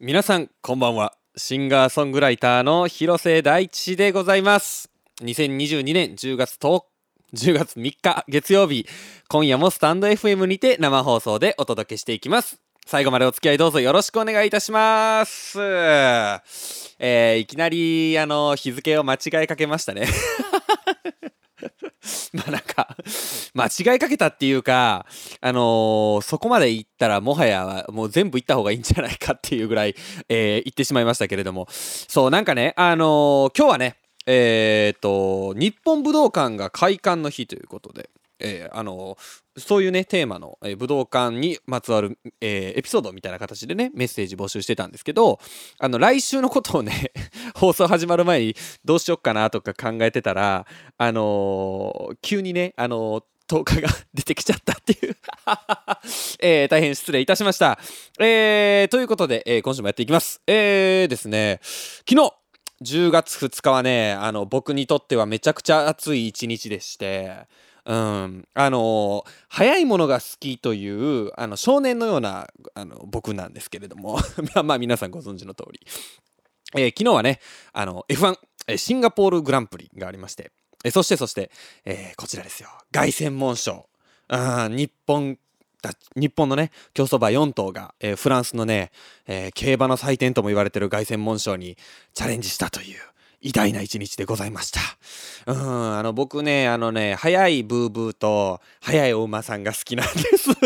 皆さんこんばんは。シンガーソングライターの広瀬大地でございます。2022年10月10月3日月曜日今夜もスタンド FM にて生放送でお届けしていきます。最後までお付き合いどうぞよろしくお願いいたします。えー、いきなりあの日付を間違えかけましたね。まあなんか、間違いかけたっていうか、あのー、そこまで行ったらもはやもう全部行った方がいいんじゃないかっていうぐらい、えー、行ってしまいましたけれども、そう、なんかね、あのー、今日はね、え、っと、日本武道館が開館の日ということで、えー、あのそういうねテーマの、えー、武道館にまつわる、えー、エピソードみたいな形でねメッセージ募集してたんですけどあの来週のことをね 放送始まる前にどうしよっかなとか考えてたらあのー、急にねあのー10日が出てきちゃったっていう えー、大変失礼いたしました。えー、ということで、えー、今週もやっていきます。えーですね、昨日、10月2日はね、あの、僕にとってはめちゃくちゃ暑い一日でして、うん、あの早いものが好きというあの少年のようなあの僕なんですけれども。まあまあ皆さんご存知の通り、えー、昨日はねあの F1 シンガポールグランプリがありまして、えそしてそして、えー、こちらですよ。凱旋門賞。日本日本のね競走馬4頭が、えー、フランスのね、えー、競馬の祭典とも言われてる凱旋門賞にチャレンジしたという。偉大な一日でございました。うん、あの、僕ね、あのね、早いブーブーと、早いお馬さんが好きなんです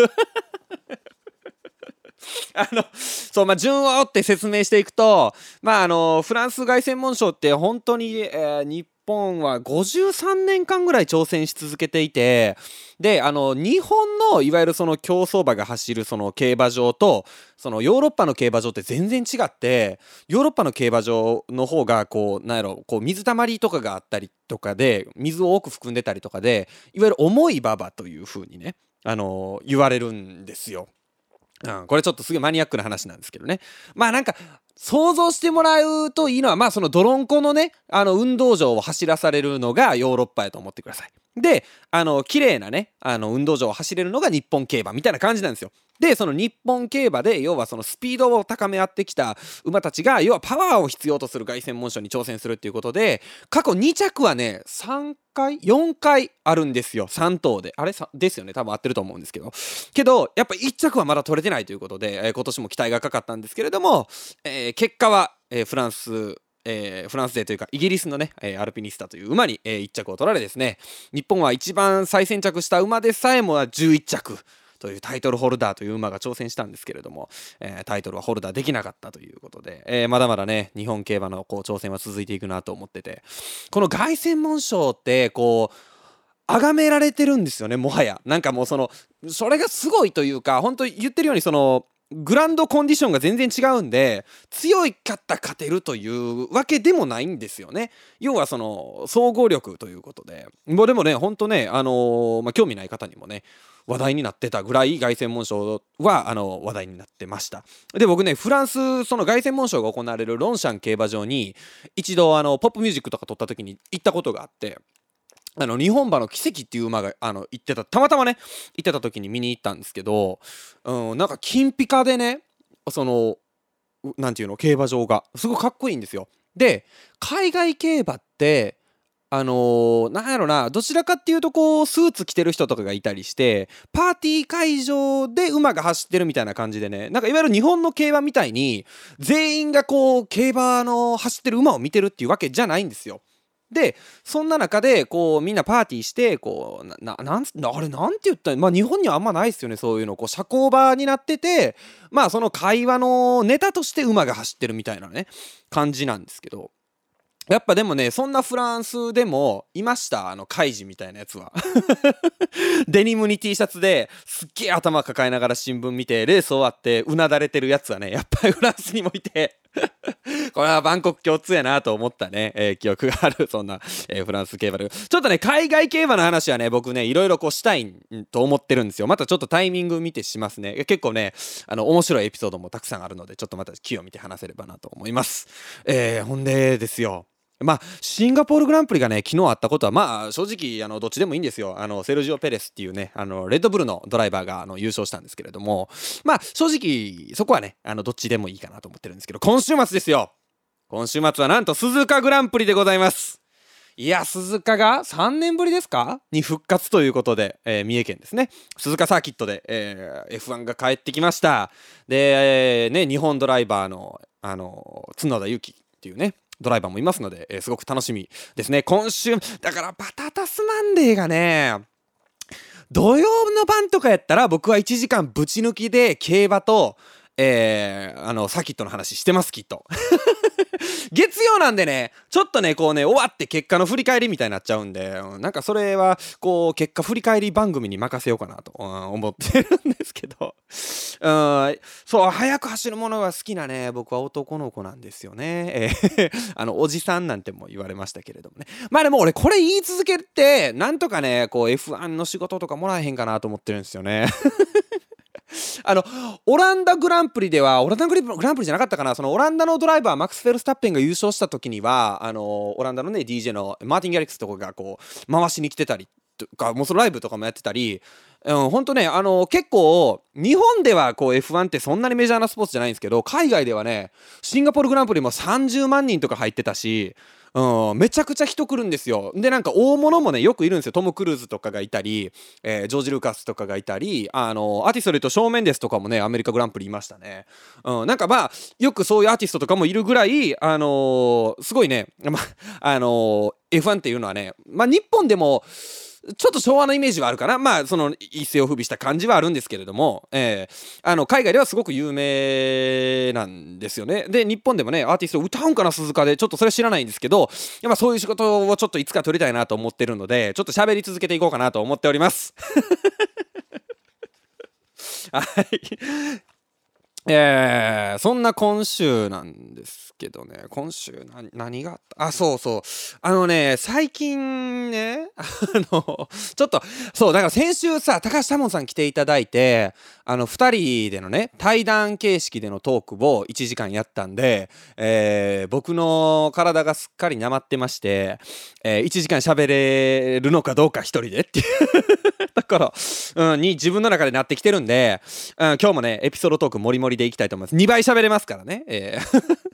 あの、そう、まあ、順を追って説明していくと、まあ、あの、フランス凱旋門賞って本当に、えー、日本は53年間ぐらい挑戦し続けていて、で、あの、日本のいわゆるその競走馬が走るその競馬場と、そのヨーロッパの競馬場って全然違って、ヨーロッパの競馬場の方が、こう、なんやろ、こう、水たまりとかがあったりとかで、水を多く含んでたりとかで、いわゆる重い馬場という風にね、あの、言われるんですよ。うん、これちょっとすげえマニアックな話なんですけどね。まあなんか、想像してもらうといいのは、まあその泥んこのね、あの運動場を走らされるのがヨーロッパやと思ってください。で、あの、綺麗なね、あの運動場を走れるのが日本競馬みたいな感じなんですよ。で、その日本競馬で、要はそのスピードを高め合ってきた馬たちが、要はパワーを必要とする凱旋門賞に挑戦するっていうことで、過去2着はね、3回 ?4 回あるんですよ。3頭で。あれ？ですよね。多分合ってると思うんですけど。けど、やっぱ1着はまだ取れてないということで、えー、今年も期待がかかったんですけれども、えー、結果は、えー、フランス、えー、フランス勢というかイギリスのね、えー、アルピニスタという馬に、えー、1着を取られですね。日本は一番最先着した馬でさえも11着というタイトルホルダーという馬が挑戦したんですけれども、えー、タイトルはホルダーできなかったということで、えー、まだまだね日本競馬のこう挑戦は続いていくなと思っててこの凱旋門賞ってこう崇められてるんですよねもはや。なんかもうそのそれがすごいというか本当言ってるようにそのグランドコンディションが全然違うんで強いかった勝てるというわけでもないんですよね。要はその総合力ということで。もうでもねほんとねあのー、まあ、興味ない方にもね話題になってたぐらい凱旋門賞はあの話題になってました。で僕ねフランスその凱旋門賞が行われるロンシャン競馬場に一度あのポップミュージックとか撮った時に行ったことがあってあの、日本馬の奇跡っていう馬が、あの、行ってた、たまたまね、行ってた時に見に行ったんですけど、うん、なんか、金ピカでね、その、なんていうの、競馬場が、すごいかっこいいんですよ。で、海外競馬って、あのー、なんやろな、どちらかっていうと、こう、スーツ着てる人とかがいたりして、パーティー会場で馬が走ってるみたいな感じでね、なんかいわゆる日本の競馬みたいに、全員がこう、競馬の走ってる馬を見てるっていうわけじゃないんですよ。でそんな中でこうみんなパーティーしてこうななんあれなんて言ったまあ日本にはあんまないですよねそういうの。こう社交場になっててまあその会話のネタとして馬が走ってるみたいなね感じなんですけど。やっぱでもね、そんなフランスでもいました、あの、カイジみたいなやつは。デニムに T シャツですっげえ頭抱えながら新聞見て、レース終わってうなだれてるやつはね、やっぱりフランスにもいて。これはバンコク共通やなと思ったね、えー、記憶がある、そんな、えー、フランス競馬で。ちょっとね、海外競馬の話はね、僕ね、いろいろこうしたいと思ってるんですよ。またちょっとタイミング見てしますね。結構ね、あの、面白いエピソードもたくさんあるので、ちょっとまた木を見て話せればなと思います。えー、ほんでですよ。まあ、シンガポールグランプリがね、昨日あったことは、まあ、正直、あの、どっちでもいいんですよ。あの、セルジオ・ペレスっていうね、あの、レッドブルのドライバーが、あの、優勝したんですけれども、まあ、正直、そこはね、あの、どっちでもいいかなと思ってるんですけど、今週末ですよ今週末はなんと、鈴鹿グランプリでございますいや、鈴鹿が3年ぶりですか？に復活ということで、えー、三重県ですね。鈴鹿サーキットで、えー、F1 が帰ってきました。で、えー、ね、日本ドライバーの、あの、角田祐希っていうね、ドライバーもいますので、えー、すごく楽しみですね。今週、だからバタタスマンデーがね、土曜の晩とかやったら僕は1時間ぶち抜きで競馬と、えー、あの、サキットの話してます、きっと。月曜なんでね、ちょっとね、こうね、終わって結果の振り返りみたいになっちゃうんで、なんかそれは、こう、結果振り返り番組に任せようかなと、思ってるんですけど、うん、そう、速く走るものが好きなね、僕は男の子なんですよね。えー、あの、おじさんなんても言われましたけれどもね。まあでも俺、これ言い続けて、なんとかね、こう、F1 の仕事とかもらえへんかなと思ってるんですよね。あの、オランダグランプリでは、オランダグランプリじゃなかったかな、そのオランダのドライバー、マックス・フェルスタッペンが優勝した時には、あの、オランダのね、DJ のマーティン・ギャリックスとかがこう、回しに来てたりとか、もうそのライブとかもやってたり、うん、ほんとね、あの、結構、日本ではこう F1 ってそんなにメジャーなスポーツじゃないんですけど、海外ではね、シンガポールグランプリも30万人とか入ってたし、うん、めちゃくちゃ人来るんですよ。で、なんか大物もね、よくいるんですよ。トム・クルーズとかがいたり、えー、ジョージ・ルーカスとかがいたり、あの、アーティストで言うと正面ですとかもね、アメリカグランプリいましたね。うん、なんかまあ、よくそういうアーティストとかもいるぐらい、あのー、すごいね、まあのー、F1 っていうのはね、まあ日本でも、ちょっと昭和のイメージはあるかな。まあ、その一世を風靡した感じはあるんですけれども、えー、あの、海外ではすごく有名なんですよね。で、日本でもね、アーティスト歌うんかな、鈴鹿で。ちょっとそれ知らないんですけど、やっぱそういう仕事をちょっといつか取りたいなと思ってるので、ちょっと喋り続けていこうかなと思っております。はい。えー、そんな今週なんですけどね、今週何があった？あ、そうそう。あのね、最近ね、あの、ちょっと、そう、だから先週さ、高橋多門さん来ていただいて、あの、2人でのね、対談形式でのトークを1時間やったんで、えー、僕の体がすっかりなまってまして、えー、1時間喋れるのかどうか1人でっていう。だから、うん、に自分の中でなってきてるんで、うん、今日もね、エピソードトークもりもりでいきたいと思います。2倍喋れますからね。えー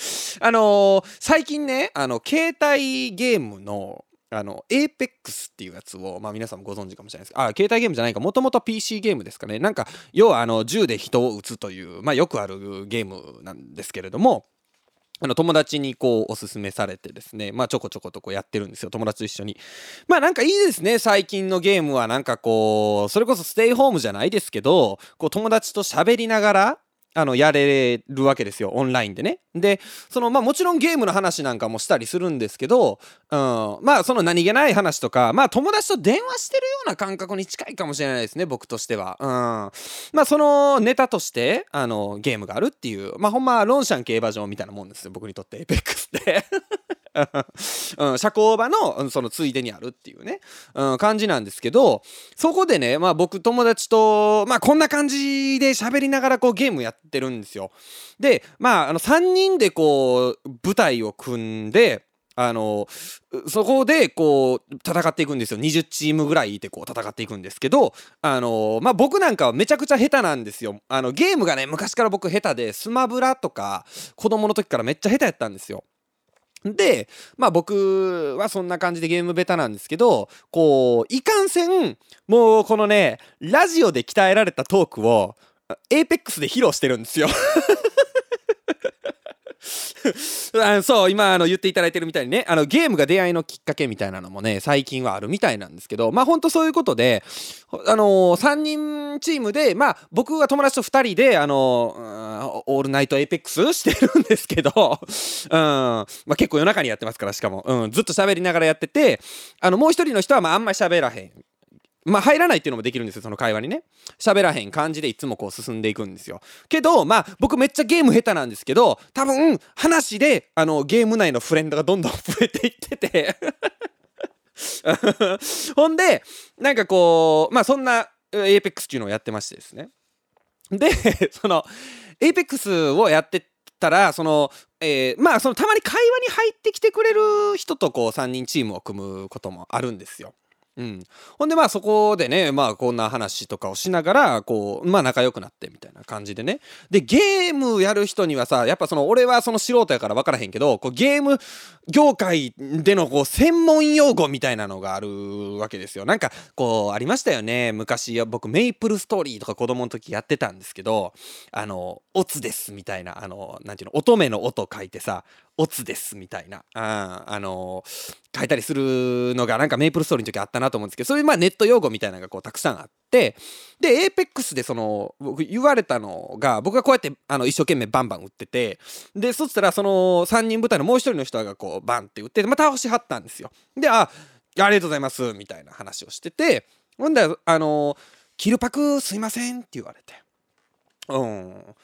あのー、最近ね、あの、携帯ゲームの、あの、Apex っていうやつを、まあ皆さんもご存知かもしれないですあ、携帯ゲームじゃないか、もともと PC ゲームですかね。なんか、要はあの、銃で人を撃つという、まあよくあるゲームなんですけれども、あの友達にこうおすすめされてですね、まあちょこちょことこうやってるんですよ、友達と一緒に。まあなんかいいですね、最近のゲームはなんかこう、それこそステイホームじゃないですけど、こう友達と喋りながら、あの、やれるわけですよ、オンラインでね。で、その、まあもちろんゲームの話なんかもしたりするんですけど、うん、まあその何気ない話とか、まあ友達と電話してるような感覚に近いかもしれないですね、僕としては。うん。まあそのネタとして、あの、ゲームがあるっていう、まあほんま、ロンシャン競馬場みたいなもんですよ、僕にとって、エペックスって。うん、社交場のそのついでにあるっていうね、うん、感じなんですけどそこでね、まあ、僕友達と、まあ、こんな感じで喋りながらこうゲームやってるんですよ。でまああの3人でこう舞台を組んであのそこでこう戦っていくんですよ。20チームぐらいいてこう戦っていくんですけどあのまあ僕なんかはめちゃくちゃ下手なんですよ。あのゲームがね昔から僕下手でスマブラとか子供の時からめっちゃ下手やったんですよ。で、まあ僕はそんな感じでゲームベタなんですけど、こう、いかんせん、もうこのね、ラジオで鍛えられたトークを、エイペックスで披露してるんですよ。あそう今あの言っていただいてるみたいにねあのゲームが出会いのきっかけみたいなのもね最近はあるみたいなんですけどまあほんとそういうことであのー、3人チームでまあ僕は友達と2人であのー、オールナイトエイペックスしてるんですけど、うん。まあ、結構夜中にやってますからしかも、うん、ずっと喋りながらやっててあのもう一人の人はまああんまり喋らへんまあ入らないっていうのもできるんですよその会話にね。喋らへん感じでいつもこう進んでいくんですよ。けどまあ僕めっちゃゲーム下手なんですけど多分話であのゲーム内のフレンドがどんどん増えていってて。ほんでなんかこうまあそんな APEX っていうのをやってましてですね。で その APEX をやってたらそのえー、まあそのたまに会話に入ってきてくれる人とこう3人チームを組むこともあるんですよ。うん、ほんでまあそこでねまあこんな話とかをしながらこうまあ仲良くなってみたいな感じでね。でゲームやる人にはさやっぱその俺はその素人やから分からへんけどこうゲーム業界でのこう専門用語みたいなのがあるわけですよ。なんかこうありましたよね。昔僕メイプルストーリーとか子供の時やってたんですけどあの「オツです」みたいなあのなんていうの乙女の「音」書いてさオツですみたいな、ああの書いたりするのがなんかメイプルストーリーの時あったなと思うんですけどそういうまあネット用語みたいなのがこうたくさんあってで APEX でその僕言われたのが僕がこうやってあの一生懸命バンバン打っててでそしたらその3人部隊のもう一人の人がこうバンって打ってまた倒しはったんですよ。であありがとうございますみたいな話をしててほんであのキルパクすいませんって言われて。うん。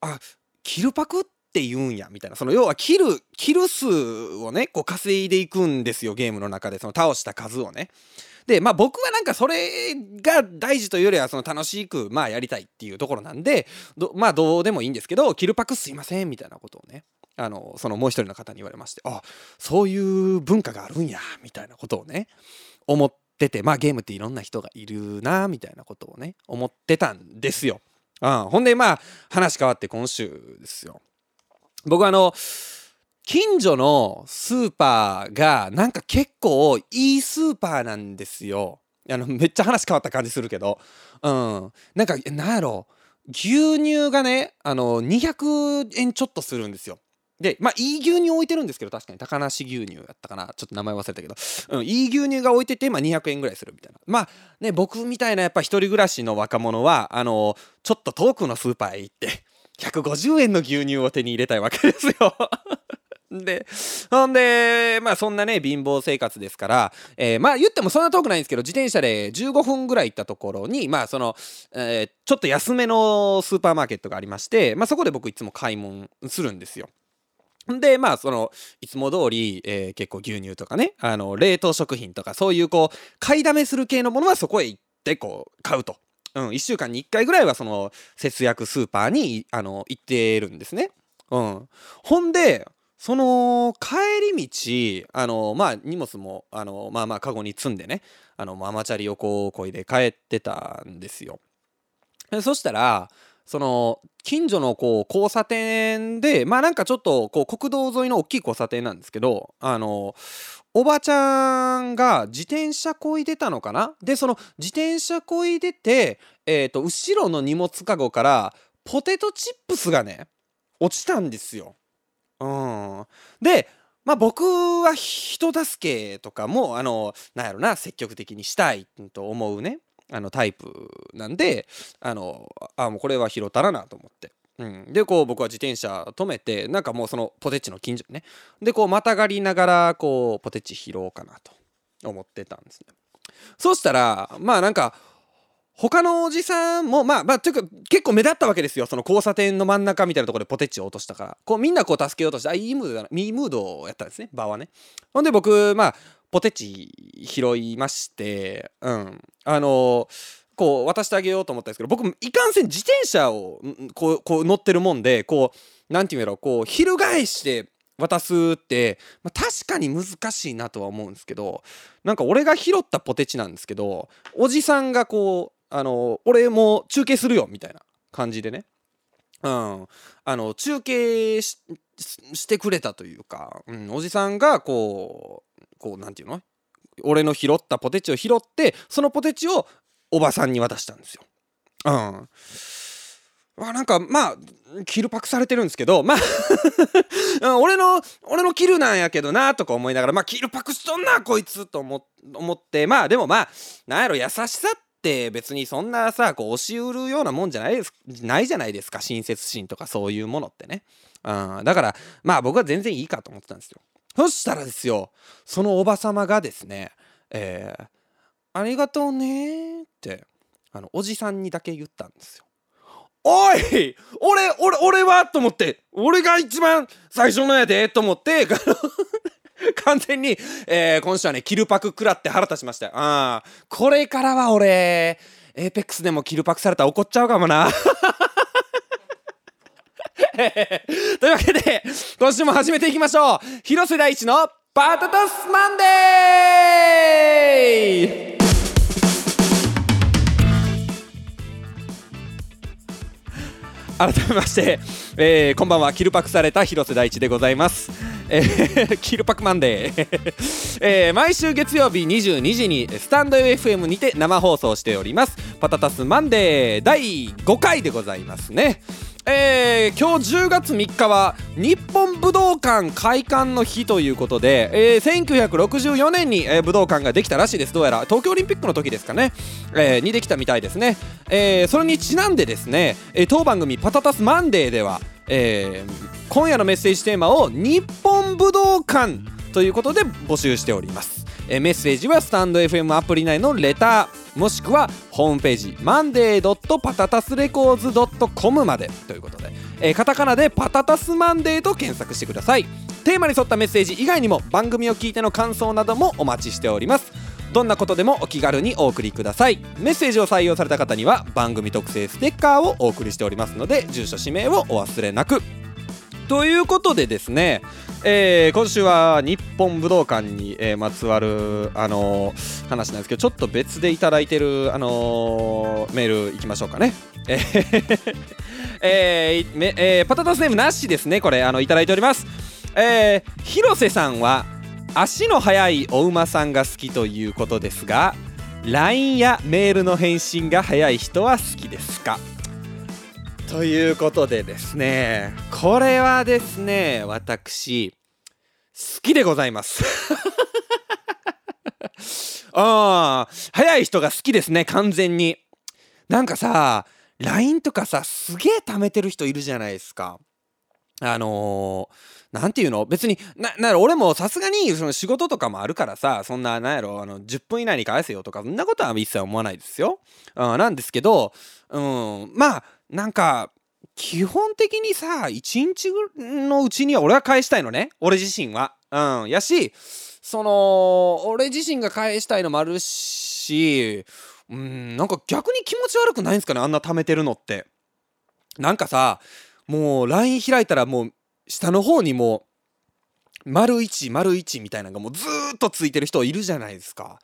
あキルパクってって言うんやみたいなその要はキルキル数をねこう稼いでいくんですよゲームの中でその倒した数をね。でまあ僕はなんかそれが大事というよりはその楽しくまあやりたいっていうところなんでまあどうでもいいんですけどキルパクすいませんみたいなことをねあのそのもう一人の方に言われましてあそういう文化があるんやみたいなことをね思っててまあゲームっていろんな人がいるなみたいなことをね思ってたんですよ。うん、ほんでまあ話変わって今週ですよ。僕あの近所のスーパーがなんか結構いいスーパーなんですよ。あのめっちゃ話変わった感じするけど、うん、なんかなんやろ。牛乳がねあの200円ちょっとするんですよ。でまあいい牛乳置いてるんですけど確かに。高梨牛乳やったかな。ちょっと名前忘れたけど、うん、いい牛乳が置いてて、まあ、200円ぐらいするみたいな。まあね僕みたいなやっぱ一人暮らしの若者はあのちょっと遠くのスーパーへ行って150円の牛乳を手に入れたいわけですよ で、ほんで、まあそんなね、貧乏生活ですから、えー、まあ言ってもそんな遠くないんですけど、自転車で15分ぐらい行ったところに、まあその、えー、ちょっと安めのスーパーマーケットがありまして、まあそこで僕いつも買い物するんですよ。で、まあ、その、いつも通り、えー、結構牛乳とかね、あの、冷凍食品とか、そういうこう、買いだめする系のものはそこへ行って、こう、買うと。うん、1週間に1回ぐらいはその節約スーパーにあの行ってるんですね。うん、ほんでその帰り道あのまあ荷物もあのまあまあカゴに積んでねあのママチャリをこうこいで帰ってたんですよ。そしたらその近所のこう交差点でまあなんかちょっとこう国道沿いの大きい交差点なんですけどあのおばちゃんが自転車こいでたのかな？でその自転車こいでて、えーと、後ろの荷物かごからポテトチップスがね落ちたんですよ。うん、でまあ僕は人助けとかもあのなんやろな積極的にしたいと思うねあのタイプなんであのあもうこれは拾ったらなと思って。うん、でこう僕は自転車止めてなんかもうそのポテチの近所にね。でこうまたがりながらこうポテチ拾おうかなと思ってたんですね。そしたらまあなんか他のおじさんもまあまあというか結構目立ったわけですよ。その交差点の真ん中みたいなところでポテチを落としたから。こうみんなこう助けようとしてあいいムードだな。いいムードをやったんですね。場はね。ほんで僕まあポテチ拾いましてうん。あのーこう渡してあげようと思ったんですけど僕いかんせん自転車をこうこう乗ってるもんでこう何て言うんやろこう翻して渡すって、まあ、確かに難しいなとは思うんですけどなんか俺が拾ったポテチなんですけどおじさんがこうあの俺も中継するよみたいな感じでね。うん。あの中継してくれたというか、うん、おじさんがこうこう何て言うの？俺の拾ったポテチを拾ってそのポテチをおばさんに渡したんですよ。うん。まあなんかまあキルパクされてるんですけどまあ 俺の俺のキルなんやけどなとか思いながらまあキルパクしとんなこいつと思ってまあでもまあなんやろ優しさって別にそんなさこう押し売るようなもんじゃないですないじゃないですか親切心とかそういうものってね、うん、だからまあ僕は全然いいかと思ってたんですよそしたらですよそのおばさまがですねえーありがとうねってあのおじさんにだけ言ったんですよ。おい俺俺俺はと思って俺が一番最初のやでと思って 完全に、えー、今週はねキルパク食らって腹立ちました。あこれからは俺エーペックスでもキルパクされたら怒っちゃうかもな。というわけで今週も始めていきましょう広瀬大地のパタタスマンデー改めまして、えーこんばんは。キルパクされた広瀬大地でございます、えー キルパクマンデー、えー毎週月曜日22時にスタンド FM にて生放送しております。パタタスマンデー第5回でございますね。えー今日10月3日は日本武道館開館の日ということで、えー1964年に、えー武道館ができたらしいです。どうやら東京オリンピックの時ですかね、えーにできたみたいですね、えーそれにちなんでですね、えー当番組「パタタスマンデー」では、えー今夜のメッセージテーマを日本武道館ということで募集しております、えーメッセージはスタンド FM アプリ内のレターもしくはホームページ monday.patatasrecords.com まで。ということで、えーカタカナでパタタスマンデーと検索してください。テーマに沿ったメッセージ以外にも番組を聞いての感想などもお待ちしております。どんなことでもお気軽にお送りください。メッセージを採用された方には番組特製ステッカーをお送りしておりますので住所氏名をお忘れなく。ということでですね、えー今週は日本武道館に、えーまつわる、あのー話なんですけどちょっと別でいただいてる、あのメールいきましょうかね。えー えーめえーパタタスネームなしですねこれあのいただいております。えー広瀬さんは足の速いお馬さんが好きということですが LINE やメールの返信が早い人は好きですか？ということでですねこれはですね私好きでございます。ああ早い人が好きですね完全に。なんかさ LINE とかさすげえ貯めてる人いるじゃないですか。あのー、なんていうの？別になな俺もさすがにその仕事とかもあるからさそんななんやろあの10分以内に返せよとかそんなことは一切思わないですよ、うん、なんですけど、うん、まあなんか基本的にさ1日のうちには俺は返したいのね俺自身は。うん、やしその俺自身が返したいのもあるしうんなんか逆に気持ち悪くないんですかねあんな貯めてるのって。なんかさもう LINE 開いたらもう下の方にもう丸1丸1みたいなのがもうずっとついてる人いるじゃないですか。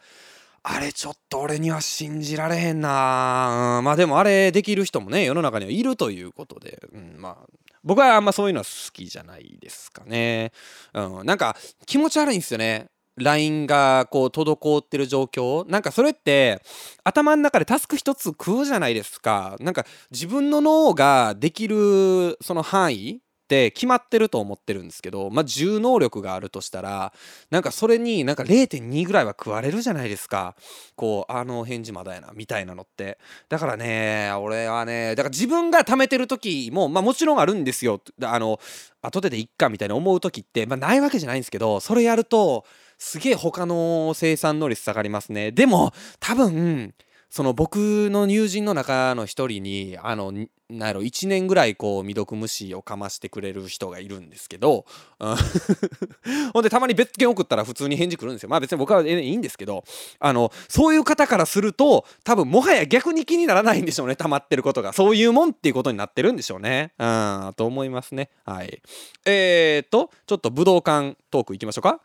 あれちょっと俺には信じられへんな、うんまあでもあれできる人もね世の中にはいるということで、うん、まあ僕はあんまそういうのは好きじゃないですかね。うん、なんか気持ち悪いんですよね。LINE がこう滞ってる状況なんかそれって頭の中でタスク一つ食うじゃないですかなんか自分の脳ができるその範囲って決まってると思ってるんですけどまあ重能力があるとしたらなんかそれになんか0.2ぐらいは食われるじゃないですか。こうあの返事まだやなみたいなのって。だからね俺はねだから自分が貯めてる時もまあもちろんあるんですよ。あの後ででいっかみたいな思う時ってまあないわけじゃないんですけどそれやるとすげえ他の生産能率下がりますね。でも多分その僕の友人の中の一人にあのなんやろ1年ぐらいこう未読無視をかましてくれる人がいるんですけど、うん。ほんでたまに別件送ったら普通に返事来るんですよ。まあ別に僕はいいんですけどあのそういう方からすると多分もはや逆に気にならないんでしょうね溜まってることが。そういうもんっていうことになってるんでしょうね。うんと思いますね。はい。えー、っとちょっと武道館トークいきましょうか。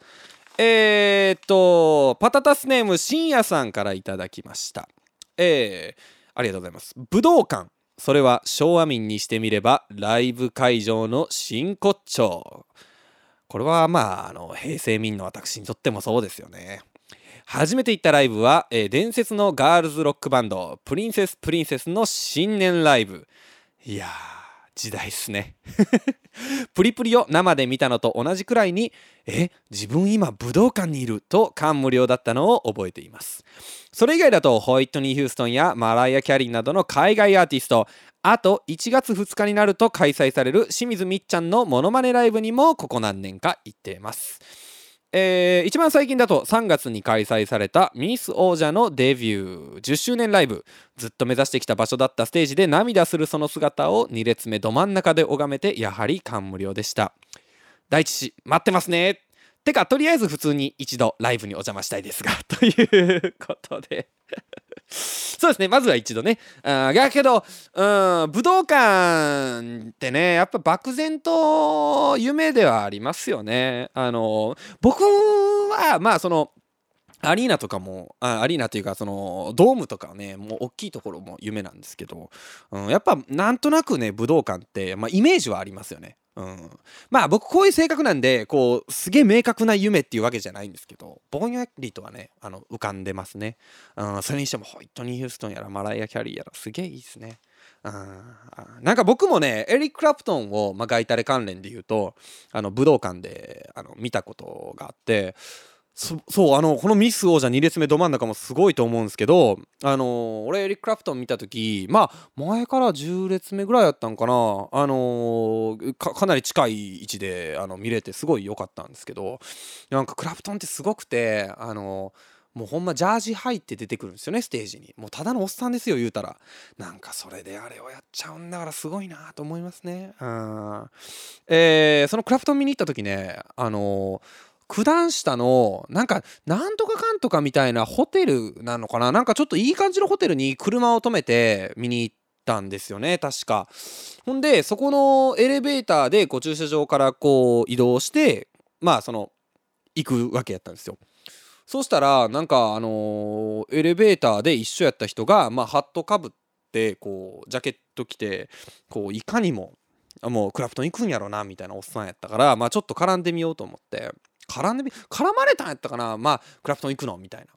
えー、っとパタタスネーム深夜さんからいただきました。えー、ありがとうございます武道館それは昭和民にしてみればライブ会場の真骨頂これはまああの平成民の私にとってもそうですよね初めて行ったライブは、えー伝説のガールズロックバンドプリンセスプリンセスの新年ライブいやー時代っすね。プリプリを生で見たのと同じくらいにえ自分今武道館にいると感無量だったのを覚えています。それ以外だとホイットニー・ヒューストンやマライア・キャリーなどの海外アーティストあと1月2日になると開催される清水みっちゃんのモノマネライブにもここ何年か行っています。えー一番最近だと3月に開催されたミス王者のデビュー。10周年ライブ。ずっと目指してきた場所だったステージで涙するその姿を2列目ど真ん中で拝めてやはり感無量でした。大地氏待ってますね。てかとりあえず普通に一度ライブにお邪魔したいですが。ということで。そうですね。まずは一度ね。あだけど、うん、武道館ってね、やっぱ漠然と夢ではありますよね。あの、僕は、まあその、アリーナとかもあアリーナというかそのドームとかねもう大きいところも夢なんですけど、うん、やっぱなんとなくね武道館って、まあ、イメージはありますよね。うん、まあ僕こういう性格なんでこうすげえ明確な夢っていうわけじゃないんですけどぼんやりとはねあの浮かんでますね、うん、それにしてもホイットニー・ヒューストンやらマライア・キャリーやらすげえいいですね。うん、なんか僕もねエリック・クラプトンを、まあ、ガイタレ関連で言うとあの武道館であの見たことがあってそうあのこのミス王者2列目ど真ん中もすごいと思うんですけどあの俺エリック・クラプトン見た時まあ前から10列目ぐらいやったんかな。あのかなり近い位置であの見れてすごい良かったんですけどなんかクラプトンってすごくてあのもうほんまジャージ入って出てくるんですよねステージに。もうただのおっさんですよ言うたら。なんかそれであれをやっちゃうんだからすごいなと思いますね。うん。えー、そのクラプトン見に行った時ねあの九段下のなんかなんとかかんとかみたいなホテルなのかな？なんかちょっといい感じのホテルに車を止めて見に行ったんですよね確か。ほんでそこのエレベーターでこう駐車場からこう移動してまあその行くわけやったんですよ。そしたらなんかあの、エレベーターで一緒やった人がまあハットかぶってこうジャケット着てこういかにももうクラフトン行くんやろなみたいなおっさんやったからまあちょっと絡んでみようと思って。絡んでみ絡まれたんやったかな？まあクラフトン行くの？みたいな。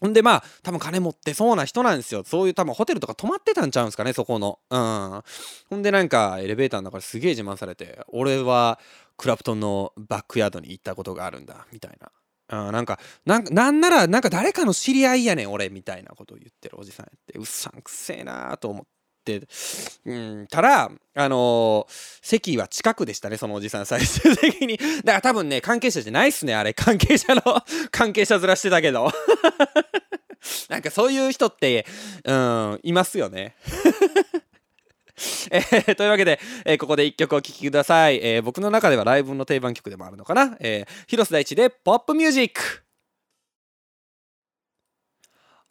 ほんでまあ多分金持ってそうな人なんですよ。そういう多分ホテルとか泊まってたんちゃうんすかね？そこの。うん。ほんでなんかエレベーターの中ですげえ自慢されて俺はクラプトンのバックヤードに行ったことがあるんだみたいな。あなんかなんならなんか誰かの知り合いやねん俺みたいなことを言ってるおじさんやって。うっさんくせえなーと思っって、うん、たら、あのー、席は近くでしたね、そのおじさん、最終的に。だから多分ね、関係者じゃないっすね、あれ。関係者の 関係者ずらしてたけど。なんかそういう人って、うん、いますよね。えー、というわけで、えー、ここで一曲お聴きください、えー、僕の中ではライブの定番曲でもあるのかな、えー、広瀬大地でポップミュージック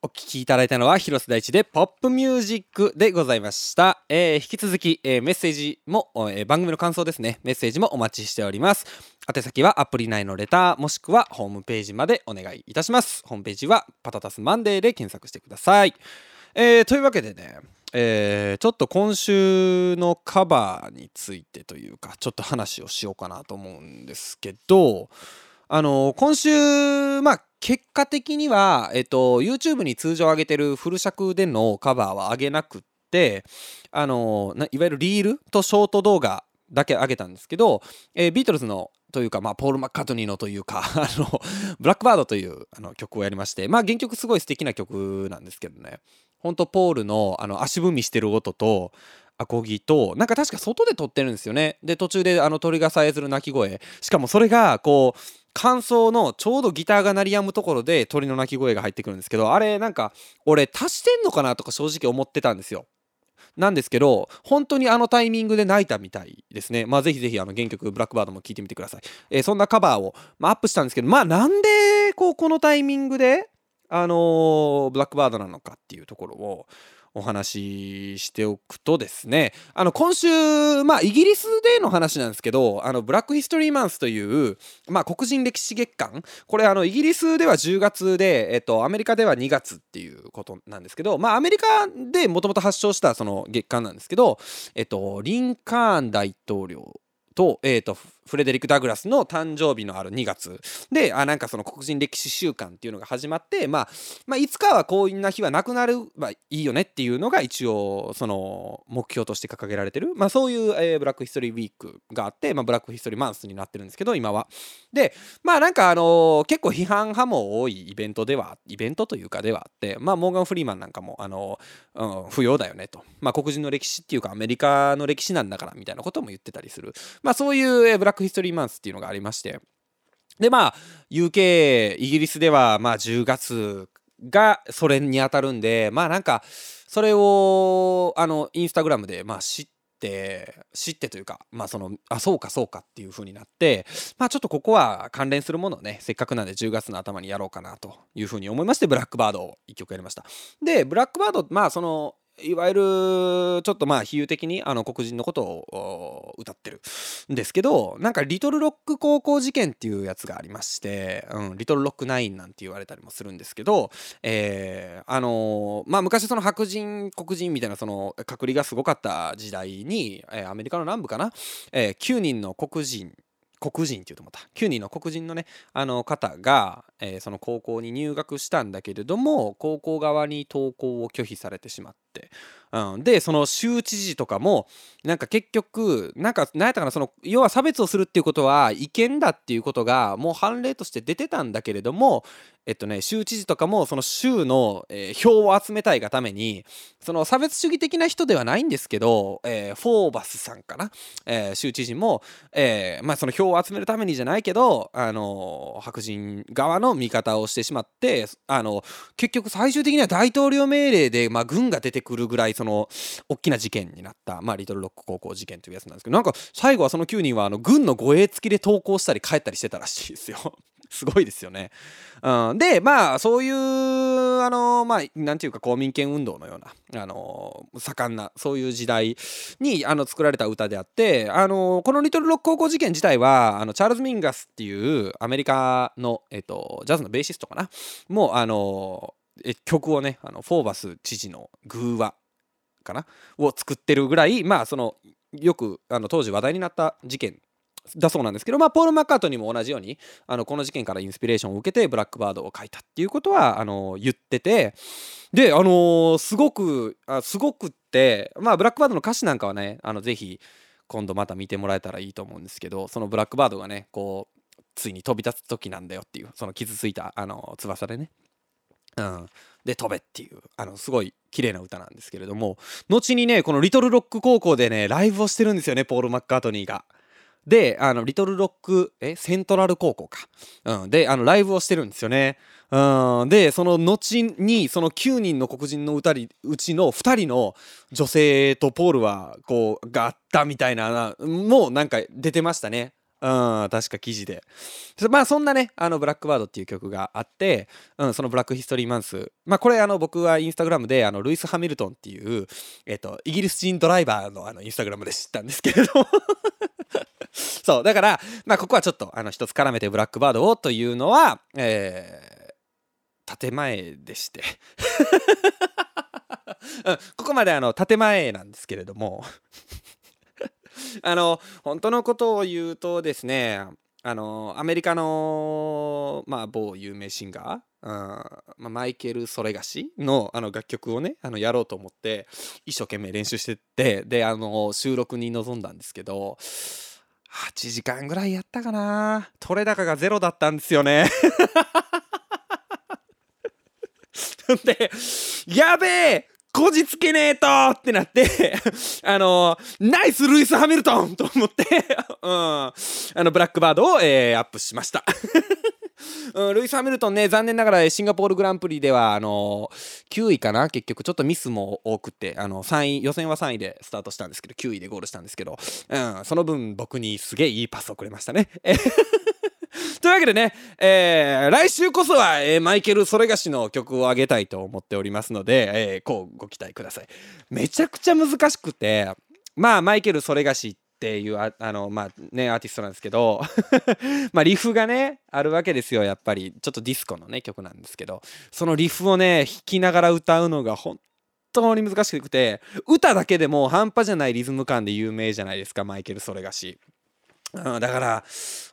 お聴きいただいたのは広瀬大地でポップミュージックでございました。えー、引き続き、えー、メッセージも、えー、番組の感想ですね。メッセージもお待ちしております。宛先はアプリ内のレターもしくはホームページまでお願いいたします。ホームページはパタタスマンデーで検索してください。えー、というわけでね、えー、ちょっと今週のカバーについてというかちょっと話をしようかなと思うんですけどあの今週まあ結果的には、えっと、YouTube に通常上げてるフル尺でのカバーは上げなくってあのいわゆるリールとショート動画だけ上げたんですけど、えー、ビートルズのというか、まあ、ポール・マッカートニーのというか あのブラックバードというあの曲をやりましてまあ原曲すごい素敵な曲なんですけどね。ほんとポールのあの足踏みしてる音とアコギとなんか確か外で撮ってるんですよね。で途中であの鳥がさえずる鳴き声。しかもそれがこう感想のちょうどギターが鳴りやむところで鳥の鳴き声が入ってくるんですけどあれなんか俺足してんのかなとか正直思ってたんですよ。なんですけど本当にあのタイミングで泣いたみたいですね。まあぜひぜひあの原曲ブラックバードも聴いてみてください、えー、そんなカバーを、まあ、アップしたんですけどまあなんでこうこのタイミングであのー、ブラックバードなのかっていうところをお話ししておくとですねあの今週まあイギリスでの話なんですけどあのブラックヒストリーマンスというまあ黒人歴史月間。これあのイギリスでは10月で、えっと、アメリカでは2月っていうことなんですけどまあアメリカでもともと発祥したその月間なんですけどえっとリンカーン大統領と,、えーと、フレデリック・ダグラスの誕生日のある2月であなんかその黒人歴史週間っていうのが始まって、まあ、まあいつかはこういうな日はなくなる、まあ、いいよねっていうのが一応その目標として掲げられてる、まあ、そういう、えー、ブラックヒストリーウィークがあって、まあ、ブラックヒストリーマンスになってるんですけど今は。でまあなんかあのー、結構批判派も多いイベントではイベントというかではあってまあモーガン・フリーマンなんかもあのー、うん、不要だよねと、まあ、黒人の歴史っていうかアメリカの歴史なんだからみたいなことも言ってたりする。まあそういう、えブラッククヒストリーマンスっていうのがありまして、で、まあ、UK、イギリスでは、まあ、10月がそれに当たるんで、まあ、なんか、それを、あの、インスタグラムで、まあ、知っって知ってというかまあそのあそうかそうかっていう風になってまあちょっとここは関連するものをねせっかくなんで10月の頭にやろうかなという風に思いましてブラックバードを1曲やりました。でブラックバードまあそのいわゆるちょっとまあ比喩的にあの黒人のことを歌ってるんですけどなんかリトルロック高校事件っていうやつがありまして、うん、リトルロックナインなんて言われたりもするんですけど、えー、あの、まあ昔その白人黒人みたいなその隔離がすごかった時代に、えー、アメリカの南部かな、えー、9人の黒人黒人って言うと思った。9人の黒人のねあの方が、えー、その高校に入学したんだけれども高校側に登校を拒否されてしまって、うん、でその州知事とかもなんか結局なんか何やったかなその要は差別をするっていうことは違憲だっていうことがもう判例として出てたんだけれどもえっとね州知事とかもその州の、えー、票を集めたいがためにその差別主義的な人ではないんですけど、えー、フォーバスさんかな、えー、州知事も、えー、まあその票を集めるためにじゃないけどあの白人側の味方をしてしまってあの結局最終的には大統領命令で、まあ、軍が出てくるぐらいその大きな事件になった、まあ、リトルロック高校事件というやつなんですけどなんか最後はその9人はあの軍の護衛付きで投降したり帰ったりしてたらしいですよ。すごいですよね。うん、でまあそういうあのまあなんていうか公民権運動のようなあの盛んなそういう時代にあの作られた歌であってあのこの「リトルロック高校事件」自体はあのチャールズ・ミンガスっていうアメリカの、えっと、ジャズのベーシストかな？もうあの曲をねあのフォーバス知事の「グーワ」かな？を作ってるぐらいまあそのよくあの当時話題になった事件だそうなんですけど、まあ、ポール・マッカートニーも同じようにあのこの事件からインスピレーションを受けてブラックバードを書いたっていうことはあの言っててであのー、すごくあすごくってまあブラックバードの歌詞なんかはねあのぜひ今度また見てもらえたらいいと思うんですけどそのブラックバードがねこうついに飛び立つ時なんだよっていうその傷ついたあの翼でね。うん、で飛べっていうあのすごい綺麗な歌なんですけれども後にねこのリトルロック高校でねライブをしてるんですよねポール・マッカートニーが。であのリトルロックえセントラル高校か、うん、であのライブをしてるんですよね。うん、でその後にその9人の黒人の歌りうちの2人の女性とポールはこうがあったみたいなもうなんか出てましたね。うん、確か記事で。まあそんなね、あのブラックバードっていう曲があって、うん、そのブラックヒストリーマンス。まあこれあの僕はインスタグラムであのルイス・ハミルトンっていう、えっ、と、イギリス人ドライバーのあのインスタグラムで 知ったんですけれどもそう、だから、まあここはちょっとあの一つ絡めてブラックバードをというのは、えー、建前でして うん、ここまであの建前なんですけれどもあの本当のことを言うとですねあのアメリカの、まあ、某有名シンガー、うんまあ、マイケル・ソレガシのあの楽曲をねあのやろうと思って一生懸命練習してってであの収録に臨んだんですけど8時間ぐらいやったかな。取れ高がゼロだったんですよね。でやべえ！こじつけねえとってなって あのナイスルイス・ハミルトンと思って うん、あのブラックバードを、えー、アップしました。うん、ルイス・ハミルトンね残念ながらシンガポールグランプリではあの9位かな？結局ちょっとミスも多くてあの3位予選は3位でスタートしたんですけど9位でゴールしたんですけど、うん、その分僕にすげえいいパスをくれましたね。というわけでね、えー、来週こそは、えー、マイケル・ソレガシの曲をあげたいと思っておりますので、えー、こうご期待ください。めちゃくちゃ難しくて、まあ、マイケル・ソレガシっていうあの、まあね、アーティストなんですけど まあリフがねあるわけですよやっぱりちょっとディスコのね曲なんですけどそのリフをね弾きながら歌うのが本当に難しくて歌だけでも半端じゃないリズム感で有名じゃないですかマイケル・ソレガシ。うん、だから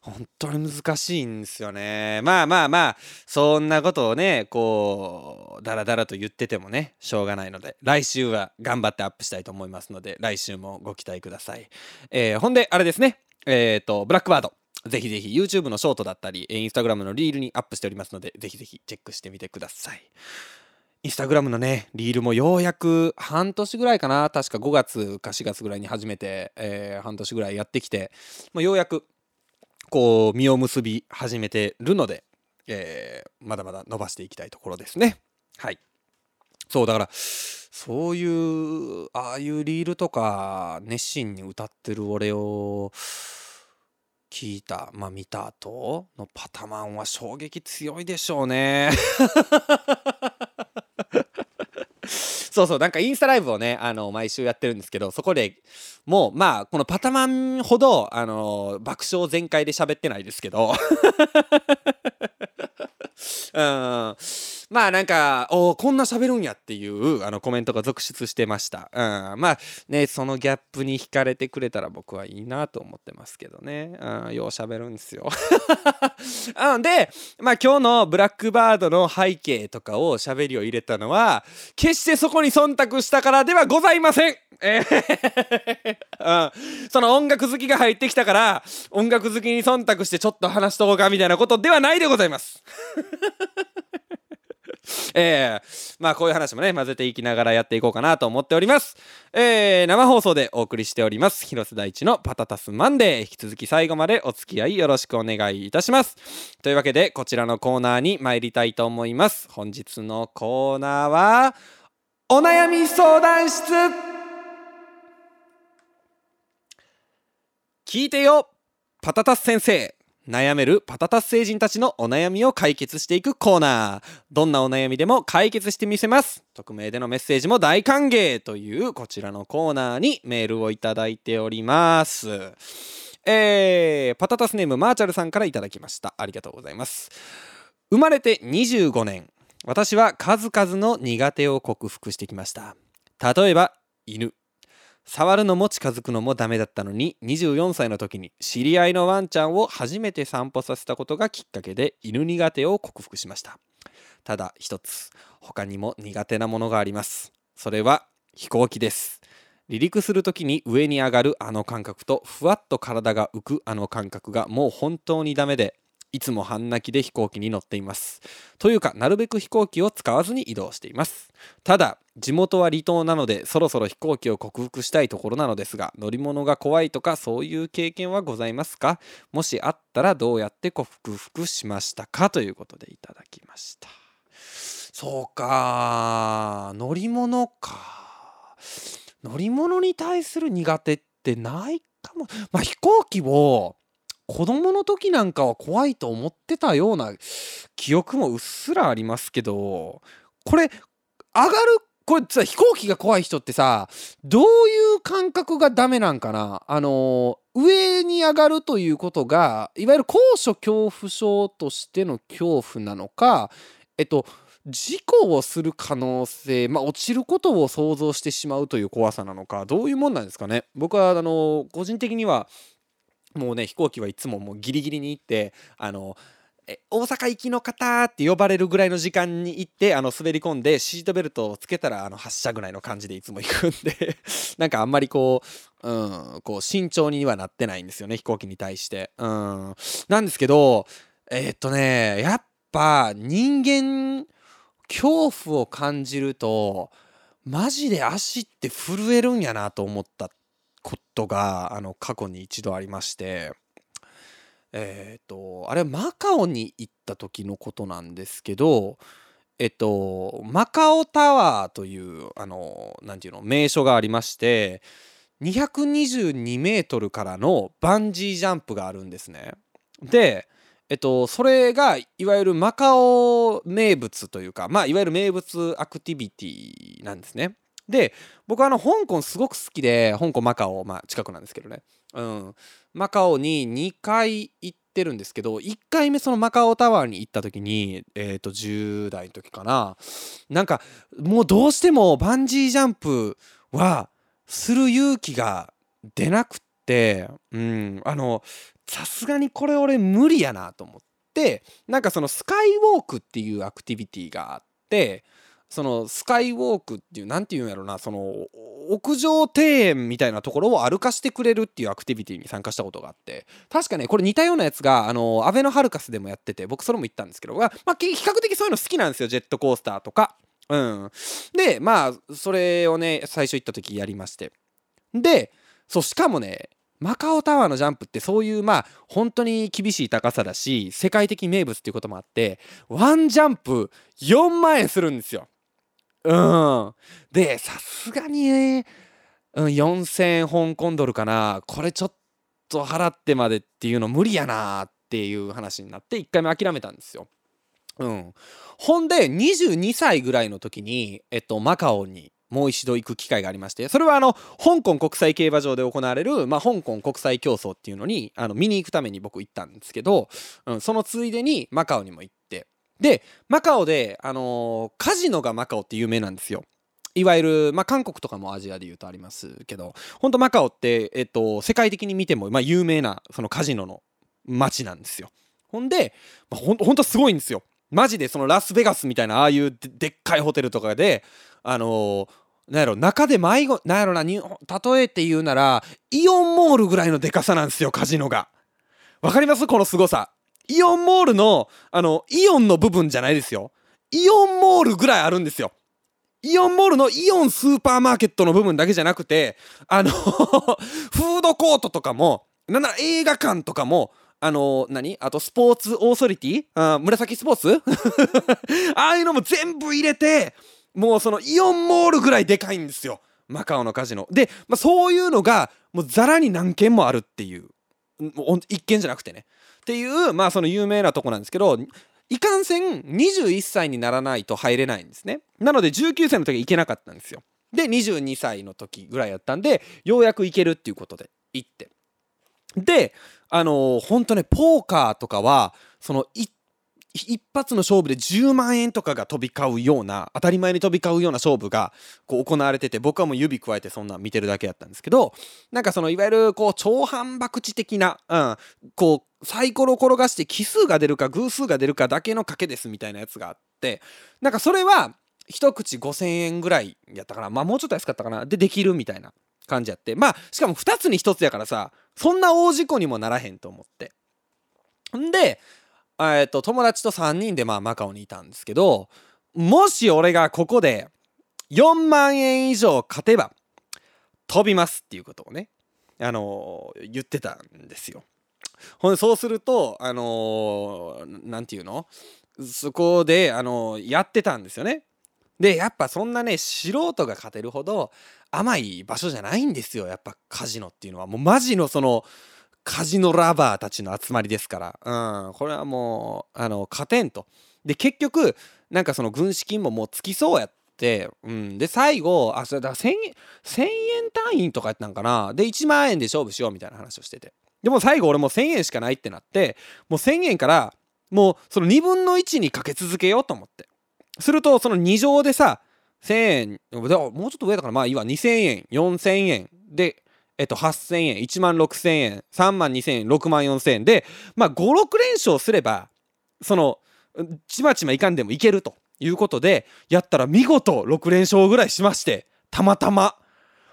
本当に難しいんですよね。まあまあまあそんなことをねこうダラダラと言っててもねしょうがないので来週は頑張ってアップしたいと思いますので来週もご期待ください。えー、ほんであれですねえっ、ー、とブラックバードぜひぜひ YouTube のショートだったり Instagram のリールにアップしておりますのでぜひぜひチェックしてみてください。インスタグラムのね、リールもようやく半年ぐらいかな、確か5月か4月ぐらいに始めて、えー、半年ぐらいやってきて、まあ、ようやくこう実を結び始めてるので、えー、まだまだ伸ばしていきたいところですね。はい。そうだからそういうああいうリールとか熱心に歌ってる俺を聞いたまあ見た後のパタマンは衝撃強いでしょうねそうそうなんかインスタライブをねあの毎週やってるんですけどそこでもうまあこのパタマンほどあの爆笑全開で喋ってないですけど。うん、まあなんか、おこんな喋るんやっていうあのコメントが続出してました。うん、まあね、そのギャップに惹かれてくれたら僕はいいなと思ってますけどね。うん、よう喋るんですよ。うん、で、まあ今日のブラックバードの背景とかを喋りを入れたのは、決してそこに忖度したからではございません。えーうん、その音楽好きが入ってきたから音楽好きに忖度してちょっと話しとこうかみたいなことではないでございます。えー、まあこういう話もね混ぜていきながらやっていこうかなと思っております、えー、生放送でお送りしております。広瀬大地のパタタスマンデー。引き続き最後までお付き合いよろしくお願いいたします。というわけでこちらのコーナーに参りたいと思います。本日のコーナーはお悩み相談室。聞いてよパタタス先生。悩めるパタタス星人たちのお悩みを解決していくコーナー。どんなお悩みでも解決してみせます。匿名でのメッセージも大歓迎というこちらのコーナーにメールをいただいております。えー、パタタスネームマーチャルさんからいただきました。ありがとうございます。生まれて25年。私は数々の苦手を克服してきました。例えば犬。触るのも近づくのもダメだったのに24歳の時に知り合いのワンちゃんを初めて散歩させたことがきっかけで犬苦手を克服しました。ただ一つ他にも苦手なものがあります。それは飛行機です。離陸する時に上に上がるあの感覚とふわっと体が浮くあの感覚がもう本当にダメでいつも半泣きで飛行機に乗っています。というかなるべく飛行機を使わずに移動しています。ただ地元は離島なのでそろそろ飛行機を克服したいところなのですが乗り物が怖いとかそういう経験はございますか？もしあったらどうやって克服しましたか？ということでいただきました。そうか。乗り物か。乗り物に対する苦手ってないかも。まあ飛行機を子供の時なんかは怖いと思ってたような記憶もうっすらありますけどこれ上がるこれさ飛行機が怖い人ってさどういう感覚がダメなんかな？あの上に上がるということがいわゆる高所恐怖症としての恐怖なのかえっと事故をする可能性、まあ、落ちることを想像してしまうという怖さなのかどういうもんなんですかね？僕はあの個人的にはもうね飛行機はいつももうギリギリに行ってあのえ大阪行きの方って呼ばれるぐらいの時間に行ってあの滑り込んでシートベルトをつけたらあの発車ぐらいの感じでいつも行くんで なんかあんまりこう,、うん、こう慎重にはなってないんですよね飛行機に対して。うん、なんですけどえー、っとねやっぱ人間恐怖を感じるとマジで足って震えるんやなと思ったことがあの過去に一度ありましてえっ、ー、とあれマカオに行った時のことなんですけどえっとマカオタワーというあの何て言うの名所がありまして222メートルからのバンジージャンプがあるんですね。でえっと、それがいわゆるマカオ名物というか、まあ、いわゆる名物アクティビティなんですね。で僕はあの香港すごく好きで香港マカオ、まあ、近くなんですけどね、うん、マカオに2回行ってるんですけど1回目そのマカオタワーに行った時に、えー、と10代の時かな。なんかもうどうしてもバンジージャンプはする勇気が出なくって、うん、あのさすがにこれ俺無理やなと思ってなんかそのスカイウォークっていうアクティビティがあってそのスカイウォークっていう何て言うんやろなその屋上庭園みたいなところを歩かしてくれるっていうアクティビティに参加したことがあって確かねこれ似たようなやつがあのアベノハルカスでもやってて僕それも行ったんですけど、まあ、比較的そういうの好きなんですよジェットコースターとか。うん、でまあそれをね最初行った時やりましてでそうしかもねマカオタワーのジャンプってそういうまあ本当に厳しい高さだし世界的名物っていうこともあってワンジャンプ4万円するんですよ。うん。でさすがにね、うん、4000香港ドルかな。これちょっと払ってまでっていうの無理やなっていう話になって一回目諦めたんですよ。うん、ほんで22歳ぐらいの時に、えっと、マカオにもう一度行く機会がありましてそれはあの香港国際競馬場で行われる、まあ、香港国際競争っていうのにあの見に行くために僕行ったんですけど、うん、そのついでにマカオにも行ってでマカオで、あのー、カジノがマカオって有名なんですよ。いわゆる、まあ、韓国とかもアジアで言うとありますけど本当マカオって、えっと、世界的に見ても、まあ、有名なそのカジノの街なんですよ。ほんで、まあ、ほんほんとすごいんですよ。マジでそのラスベガスみたいなああいうでっかいホテルとかであのー、なんやろ中で迷子なんやろな例えて言うならイオンモールぐらいのでかさなんですよカジノが。わかります？この凄さ。イオンモールのあのイオンの部分じゃないですよ。イオンモールぐらいあるんですよ。イオンモールのイオンスーパーマーケットの部分だけじゃなくてあの フードコートとかもなんなら映画館とかもあの何？あとスポーツオーソリティ？あ紫スポーツ？ああいうのも全部入れてもうそのイオンモールぐらいでかいんですよ。マカオのカジノ。で、まあ、そういうのがもうざらに何軒もあるっていう一軒じゃなくてね。っていうまあその有名なとこなんですけどいかんせん21歳にならないと入れないんですね。なので19歳の時は行けなかったんですよ。で22歳の時ぐらいやったんでようやく行けるっていうことで行って。であのー、ほんとねポーカーとかはその行一発の勝負で10万円とかが飛び交うような当たり前に飛び交うような勝負がこう行われてて僕はもう指くわえてそんなん見てるだけやったんですけどなんかそのいわゆるこう超反博打的な、うん、こうサイコロ転がして奇数が出るか偶数が出るかだけの賭けですみたいなやつがあってなんかそれは一口5000円ぐらいやったかな。まあもうちょっと安かったかな。でできるみたいな感じやって。まあしかも2つに1つやからさそんな大事故にもならへんと思って。んでえっと友達と3人でまあマカオにいたんですけどもし俺がここで4万円以上勝てば飛びますっていうことをねあのー、言ってたんですよ。ほんでそうするとあの何、ー、て言うの？そこで、あのー、やってたんですよね。でやっぱそんなね素人が勝てるほど甘い場所じゃないんですよやっぱカジノっていうのはもうマジのそのカジノラバーたちの集まりですから、うん、これはもうあの勝てんと。で結局なんかその軍資金ももうつきそうやって、うん、で最後あそれだ 1000, 1000円単位とかやったんかな。で1万円で勝負しようみたいな話をしてて。でも最後俺も1000円しかないってなってもう1000円からもうその2分の1にかけ続けようと思って。するとその2乗でさ1000円もうちょっと上だからまあいいわ。2000円4000円。でえっと、8000円1万6000円3万2000円6万4000円でまあ56連勝すればそのちまちまいかんでもいけるということでやったら見事6連勝ぐらいしましてたまたま。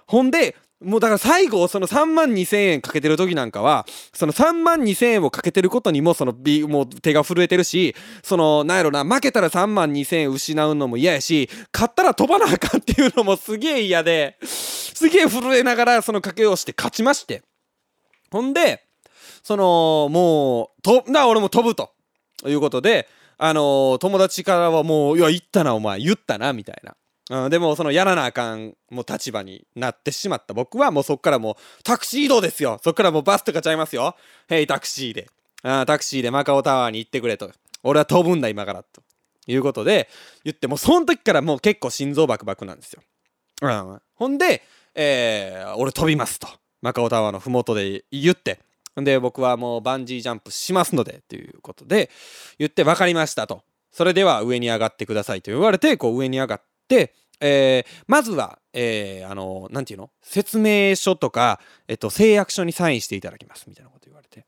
ほんでもうだから最後その3万2,000円かけてる時なんかはその3万2,000円をかけてることにもそのもう手が震えてるしそのなんやろな負けたら3万2,000円失うのも嫌やし勝ったら飛ばなあかんっていうのもすげえ嫌ですげえ震えながらその賭けをして勝ちまして。ほんでそのもうとだ俺も飛ぶと。いうことであの、友達からはもう「いや言ったなお前言ったな」みたいな。うん、でもそのやらなあかんもう立場になってしまった。僕はもうそっからもうタクシー移動ですよ。そっからもうバスとかちゃいますよ。へいタクシーで。あタクシーでマカオタワーに行ってくれと。俺は飛ぶんだ今からと。いうことで言ってもうその時からもう結構心臓バクバクなんですよ、うん、ほんで、えー、俺飛びますとマカオタワーの麓で言ってで僕はもうバンジージャンプしますのでということで言って分かりましたとそれでは上に上がってくださいと言われてこう上に上がってえー、まずは、えー、あの、なんていうの？説明書とか、えっと、誓約書にサインしていただきます、みたいなこと言われて。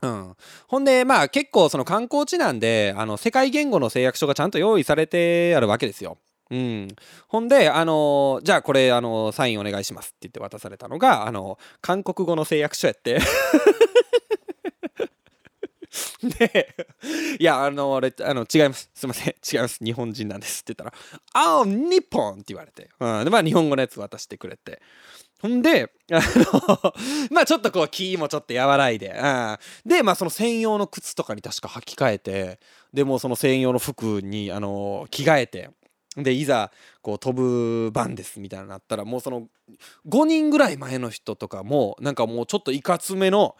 うん。ほんで、まあ結構その観光地なんで、あの、世界言語の誓約書がちゃんと用意されてあるわけですよ。うん。ほんで、あのじゃあこれ、あのサインお願いしますって言って渡されたのが、あの韓国語の誓約書やって で、いや、あの、俺、あの、違います。すいません。違います。日本人なんですって言ったら、ああ、日本って言われて。うん。で、まあ、日本語のやつ渡してくれて。ほんで、あの まあちょっとこう、木もちょっと和らいで、うん。で、まあその専用の靴とかに確か履き替えて、でもその専用の服に、あの着替えて、でいざこう飛ぶ番ですみたいになったらもうその5人ぐらい前の人とかもなんかもうちょっといかつめの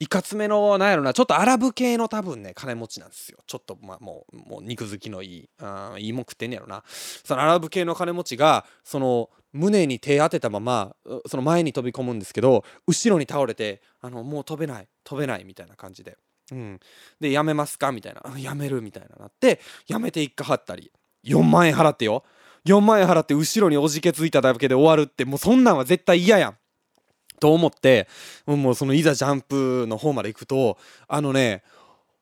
いかつめのなんやろなちょっとアラブ系の多分ね金持ちなんですよ。ちょっとまあもうもう肉好きのいいあいいもん食ってんねやろな。そのアラブ系の金持ちがその胸に手当てたままその前に飛び込むんですけど後ろに倒れてあのもう飛べない飛べないみたいな感じで。うん、でやめますか？みたいな。やめるみたいななってやめて一回はったり。4万円払ってよ。4万円払って後ろにおじけついただけで終わるって。もうそんなんは絶対嫌やん。と思ってもうそのいざジャンプの方まで行くとあのね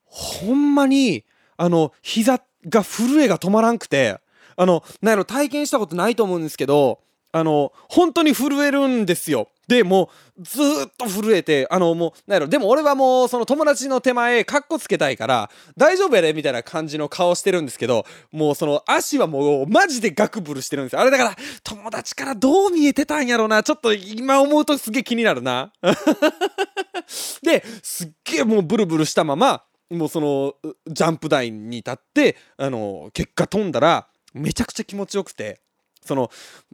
ほんまにあの膝が震えが止まらんくてあのなんやろ体験したことないと思うんですけどあの本当に震えるんですよ。でもうずっと震えてあのもうなんやろ。でも俺はもうその友達の手前かっこつけたいから大丈夫やでみたいな感じの顔してるんですけどもうその足はもうマジでガクブルしてるんですよ。あれだから友達からどう見えてたんやろな。ちょっと今思うとすげえ気になるな。ですっげえもうブルブルしたままもうそのジャンプ台に立ってあの結果飛んだらめちゃくちゃ気持ちよくて。その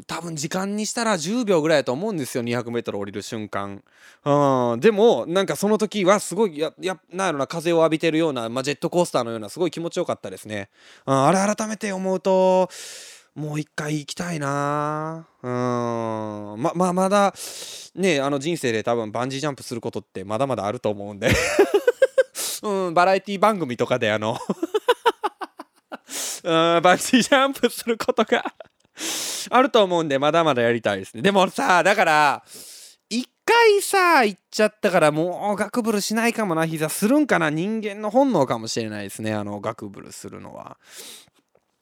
多分時間にしたら10秒ぐらいだと思うんですよ 200m 降りる瞬間。うん。でもなんかその時はすごいややなんやろな風を浴びてるような、まあ、ジェットコースターのようなすごい気持ちよかったですね、うん、あれ改めて思うともう一回行きたいな。うん。ままあまだねあの人生で多分バンジージャンプすることってまだまだあると思うんで。うん。バラエティ番組とかであの うん。バンジージャンプすることが あると思うんで、まだまだやりたいですね。でもさ、だから、一回さ、行っちゃったから、もうガクブルしないかもな、膝するんかな、人間の本能かもしれないですね、あの、ガクブルするのは。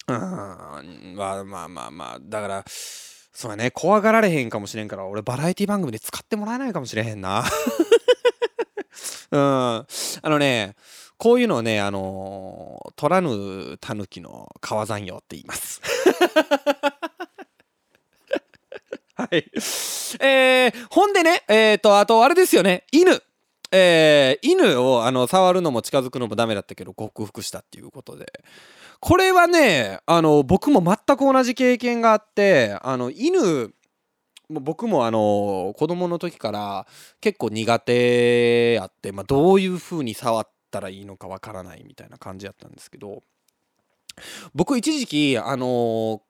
うん、まあまあまあまあ、だから、そうやね、怖がられへんかもしれんから、俺バラエティ番組で使ってもらえないかもしれへんな。うん、あのね、こういうのをね、あのー、取らぬタヌキの川山用って言います。はい。えー、ほんでね、えーと、あと、あれですよね、犬。えー、犬をあの触るのも近づくのもダメだったけど克服したっていうことでこれはねあの僕も全く同じ経験があってあの犬僕もあの子供の時から結構苦手あって、まあ、どういう風に触ったらいいのかわからないみたいな感じやったんですけど僕一時期あの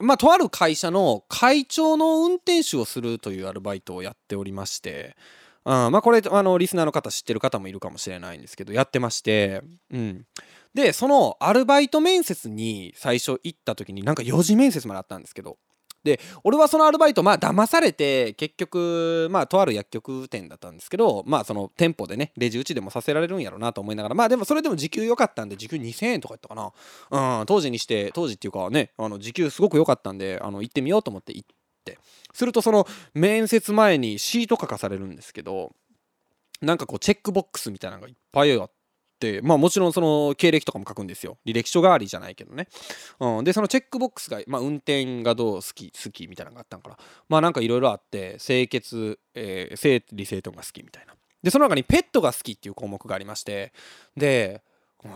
まあ、とある会社の会長の運転手をするというアルバイトをやっておりまして、うん、まあこれあのリスナーの方知ってる方もいるかもしれないんですけどやってまして、うん、でそのアルバイト面接に最初行った時になんか4次面接まであったんですけどで俺はそのアルバイトまあ騙されて結局まあとある薬局店だったんですけどまあその店舗でねレジ打ちでもさせられるんやろうなと思いながらまあでもそれでも時給良かったんで時給2000円とかやったかな。うん当時にして当時っていうかねあの時給すごく良かったんであの行ってみようと思って行って。するとその面接前にシート書かされるんですけどなんかこうチェックボックスみたいなのがいっぱいあっ、まあもちろんその経歴とかも書くんですよ。履歴書代わりじゃないけどね。うん、で、そのチェックボックスが、まあ運転がどう好き、好きみたいなのがあったんから、まあなんかいろいろあって、清潔、えー、整理整頓が好きみたいな。で、その中にペットが好きっていう項目がありまして、で、うん、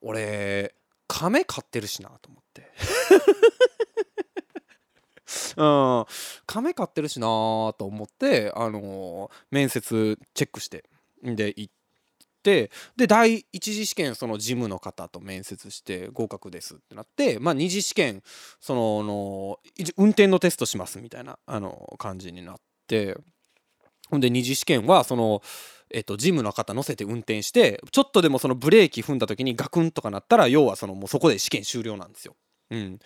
俺、亀飼ってるしなと思って。うん、亀飼ってるしなと思って、あのー、面接チェックしてで行ってで第一次試験その事務の方と面接して合格ですってなってまあ二次試験そのの運転のテストしますみたいなあの感じになってほんで二次試験はそのえっと、ジムの方乗せて運転してちょっとでもそのブレーキ踏んだ時にガクンとかなったら要はそのもうそこで試験終了なんですよ。うん、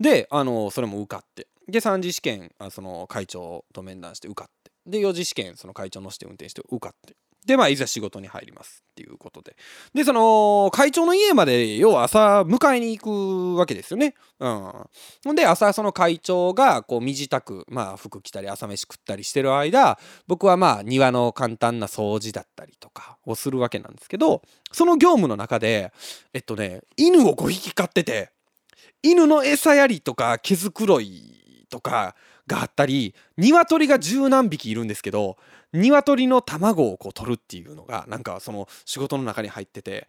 であのそれも受かって。で3次試験あその会長と面談して受かって。で4次試験その会長乗せて運転して受かって。で、まあ、いざ仕事に入りますっていうことで。で、その、会長の家まで、要は朝、迎えに行くわけですよね。うん。んで、朝、その会長が、こう、身支度、まあ、服着たり、朝飯食ったりしてる間、僕はまあ、庭の簡単な掃除だったりとかをするわけなんですけど、その業務の中で、えっとね、犬を5匹飼ってて、犬の餌やりとか、毛づくろいとかがあったり、鶏が十何匹いるんですけど、鶏の卵をこう取るっていうのがなんかその仕事の中に入ってて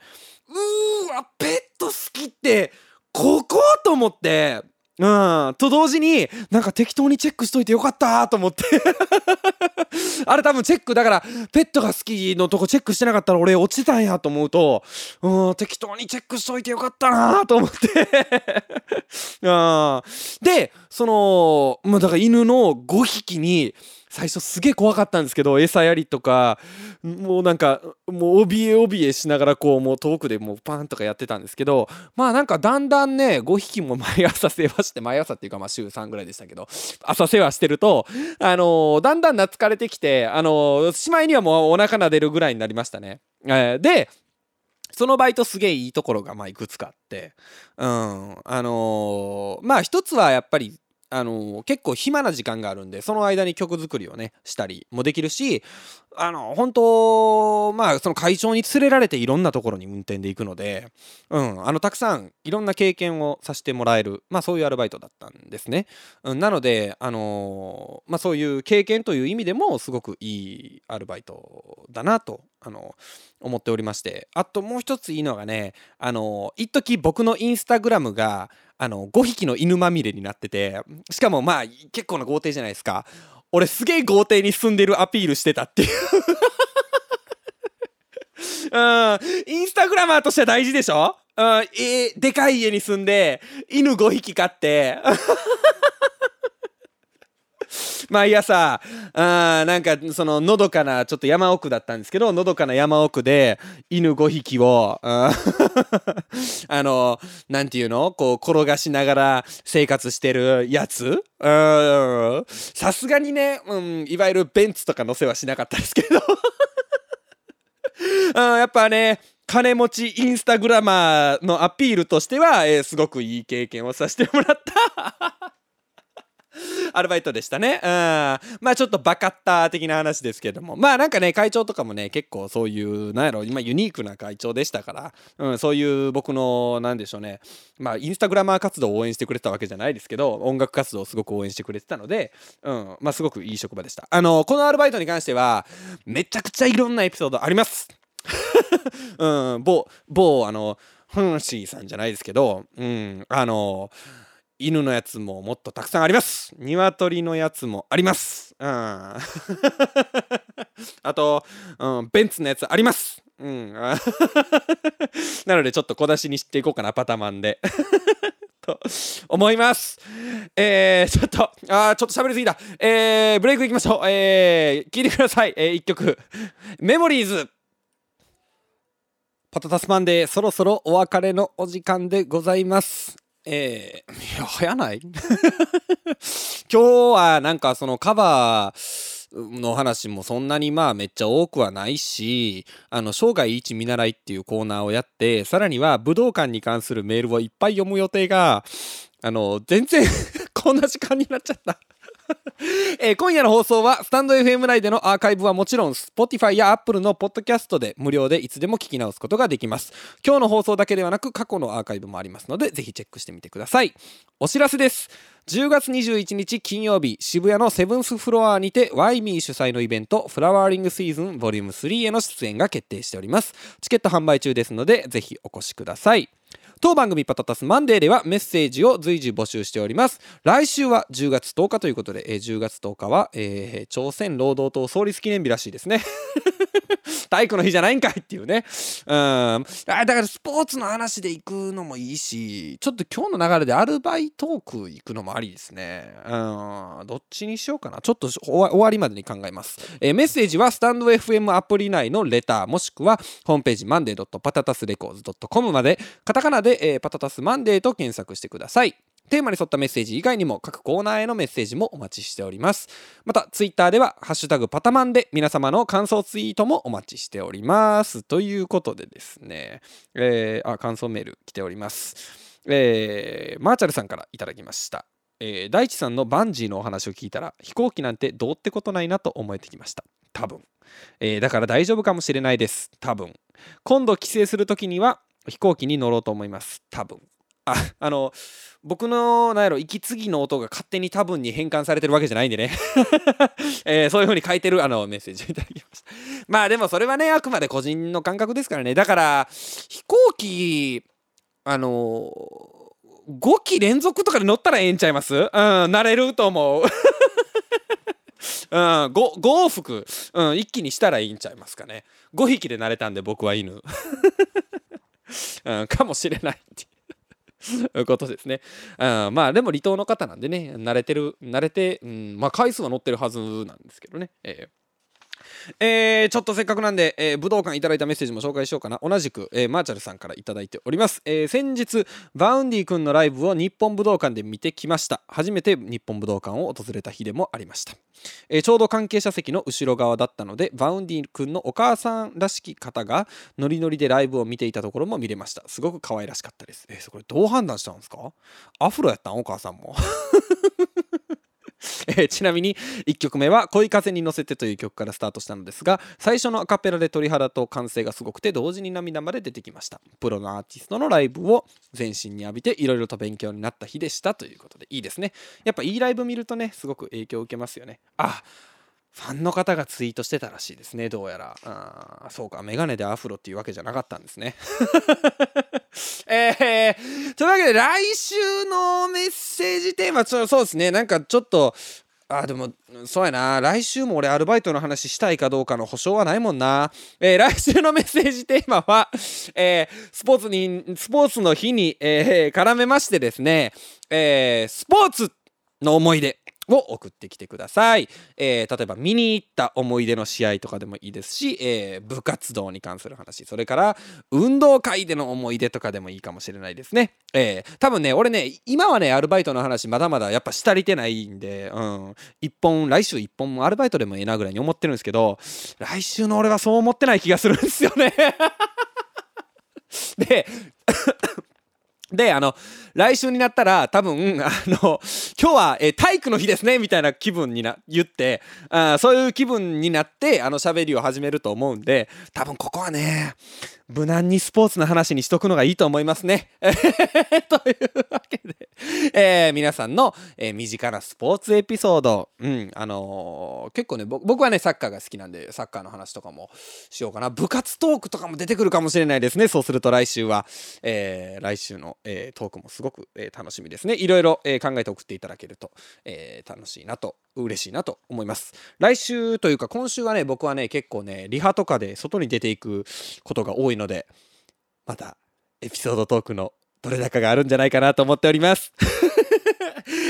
うーわペット好きってここと思ってうん。と同時に、なんか適当にチェックしといてよかったと思って あれ多分チェック、だから、ペットが好きのとこチェックしてなかったら俺落ちてたんやと思うと、うん、適当にチェックしといてよかったなと思って うん。で、その、まあ、だから犬の5匹に、最初すげえ怖かったんですけど餌やりとかもうなんかもう怯え怯えしながらこうもう遠くでもうパンとかやってたんですけどまあなんかだんだんね5匹も毎朝世話して毎朝っていうかまあ週3ぐらいでしたけど朝世話してるとあの、だんだん懐かれてきてあのー、しまいにはもうお腹撫でるぐらいになりましたね。えー、でそのバイトすげえいいところがまあいくつかあって、うん、あのー、まあ一つはやっぱりあの結構暇な時間があるんでその間に曲作りをねしたりもできるしあの本当まあその会長に連れられていろんなところに運転で行くので、うん、あのたくさんいろんな経験をさせてもらえるまあそういうアルバイトだったんですね、うん、なのであのまあそういう経験という意味でもすごくいいアルバイトだなとあの思っておりまして。あともう一ついいのがねあの一時僕のインスタグラムがあの5匹の犬まみれになっててしかもまあ結構な豪邸じゃないですか。俺すげえ豪邸に住んでるアピールしてたっていう。うん。インスタグラマーとしては大事でしょ？うん、えー、でかい家に住んで犬5匹飼って。毎朝、あなんかそののどかなちょっと山奥だったんですけど、のどかな山奥で犬5匹を、あの、なんていうの？こう転がしながら生活してるやつ？さすがにね、うん、いわゆるベンツとかのせはしなかったですけど。うん、やっぱね、金持ちインスタグラマーのアピールとしては、えー、すごくいい経験をさせてもらった。アルバイトでしたね。うん。まあちょっとバカッター的な話ですけども。まあなんかね、会長とかもね、結構そういう、なんやろ、今ユニークな会長でしたから、うん、そういう僕の、なんでしょうね、まあインスタグラマー活動を応援してくれてたわけじゃないですけど、音楽活動をすごく応援してくれてたので、うん、まあすごくいい職場でした。あの、このアルバイトに関しては、めちゃくちゃいろんなエピソードあります。うん、某、某、あの、フンシーさんじゃないですけど、うん、あの、犬のやつももっとたくさんあります。鶏のやつもあります。うん。あと、うん、ベンツのやつあります。うん。なのでちょっと小出しにしていこうかなパタマンで。と思います。えー、ちょっとあーちょっと喋りすぎた。えー、ブレイクいきましょう。えー、聞いてください。えー、1曲。メモリーズ。パタタスマンデーそろそろお別れのお時間でございます。えー、いや、早ない？今日はなんかそのカバーの話もそんなにまあめっちゃ多くはないし、あの、生涯一見習いっていうコーナーをやって、さらには武道館に関するメールをいっぱい読む予定が、あの、全然 こんな時間になっちゃった。えー、今夜の放送はスタンド FM 内でのアーカイブはもちろん Spotify や Apple のポッドキャストで無料でいつでも聞き直すことができます。今日の放送だけではなく過去のアーカイブもありますのでぜひチェックしてみてください。お知らせです。10月21日金曜日渋谷のセブンスフロアにてワイミー主催のイベントフラワーリングシーズン Vol.3 への出演が決定しております。チケット販売中ですのでぜひお越しください。当番組パタタスマンデーではメッセージを随時募集しております。来週は10月10日ということで、えー、10月10日は、えー、朝鮮労働党創立記念日らしいですね。体育の日じゃないんかいっていうね。うん。あだからスポーツの話で行くのもいいし、ちょっと今日の流れでアルバイトーク行くのもありですね。うん。どっちにしようかな。ちょっと終わりまでに考えます。えー、メッセージはスタンド FM アプリ内のレター、もしくはホームページマンデー .patatasrecords.com まで、カタカナでえー、パタタスマンデーと検索してください。テーマに沿ったメッセージ以外にも各コーナーへのメッセージもお待ちしております。また、ツイッターでは、ハッシュタグパタマンで皆様の感想ツイートもお待ちしております。ということでですね、えー、あ、感想メール来ております。えー、マーチャルさんからいただきました。えー、大地さんのバンジーのお話を聞いたら、飛行機なんてどうってことないなと思えてきました。多分。えー、だから大丈夫かもしれないです。多分。今度帰省するときには、飛行機に乗ろうと思います多分ああの僕のなんやろ息継ぎの音が勝手に多分に変換されてるわけじゃないんでね、えー、そういう風に書いてるあのメッセージをいただきました。まあでもそれはねあくまで個人の感覚ですからね。だから飛行機あの5期連続とかで乗ったらええんちゃいます？うん慣れると思う。うん、5, 5往復、うん、一気にしたらいいんちゃいますかね。5匹で慣れたんで僕は犬、うん、かもしれないっていう。ことですね、うん、まあでも離島の方なんでね慣れてる慣れて、うん、まあ回数は乗ってるはずなんですけどね、えーえー、ちょっとせっかくなんで、えー、武道館いただいたメッセージも紹介しようかな。同じく、えー、マーチャルさんからいただいております。えー、先日、 Vaundy 君のライブを日本武道館で見てきました。初めて日本武道館を訪れた日でもありました。えー、ちょうど関係者席の後ろ側だったので、 Vaundy 君のお母さんらしき方がノリノリでライブを見ていたところも見れました。すごく可愛らしかったです。えー、これどう判断したんですか？アフロやったん？お母さんも。えー、ちなみに1曲目は「恋風に乗せて」という曲からスタートしたのですが最初のアカペラで鳥肌と歓声がすごくて同時に涙まで出てきました。プロのアーティストのライブを全身に浴びていろいろと勉強になった日でしたということでいいですね。やっぱいいライブ見るとねすごく影響を受けますよね。あファンの方がツイートしてたらしいですねどうやら。あそうかメガネでアフロっていうわけじゃなかったんですね。えー、というわけで来週のメッセージテーマそうですね。なんかちょっとあでもそうやな。来週も俺アルバイトの話したいかどうかの保証はないもんな、えー、来週のメッセージテーマは、えー、スポーツにスポーツの日に、えー、絡めましてですね、えスポーツの思い出。を送ってきてください、えー、例えば見に行った思い出の試合とかでもいいですし、えー、部活動に関する話それから運動会での思い出とかでもいいかもしれないですね、えー、多分ね俺ね今はねアルバイトの話まだまだやっぱしたりてないんで、うん、一本来週一本もアルバイトでもええなぐらいに思ってるんですけど来週の俺はそう思ってない気がするんですよね。でで、あの、来週になったら、多分、あの、今日は、え、体育の日ですね、みたいな気分にな、言って、あそういう気分になって、あの、喋りを始めると思うんで、多分ここはね、無難にスポーツの話にしとくのがいいと思いますね。というわけで、えー、皆さんの、えー、身近なスポーツエピソード、うん、あのー、結構ね、僕はね、サッカーが好きなんで、サッカーの話とかもしようかな。部活トークとかも出てくるかもしれないですね。そうすると来週は、え来週の、えトークもすごく、え楽しみですね。いろいろ、え考えて送っていただけると、え楽しいなと嬉しいなと思います。来週というか今週はね、僕はね、結構ね、リハとかで外に出ていくことが多いので、またエピソードトークのどれだかがあるんじゃないかなと思っております。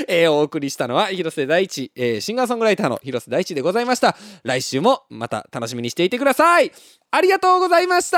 えー、お送りしたのは広瀬大地、えー、シンガーソングライターの広瀬大地でございました。来週もまた楽しみにしていてください。ありがとうございました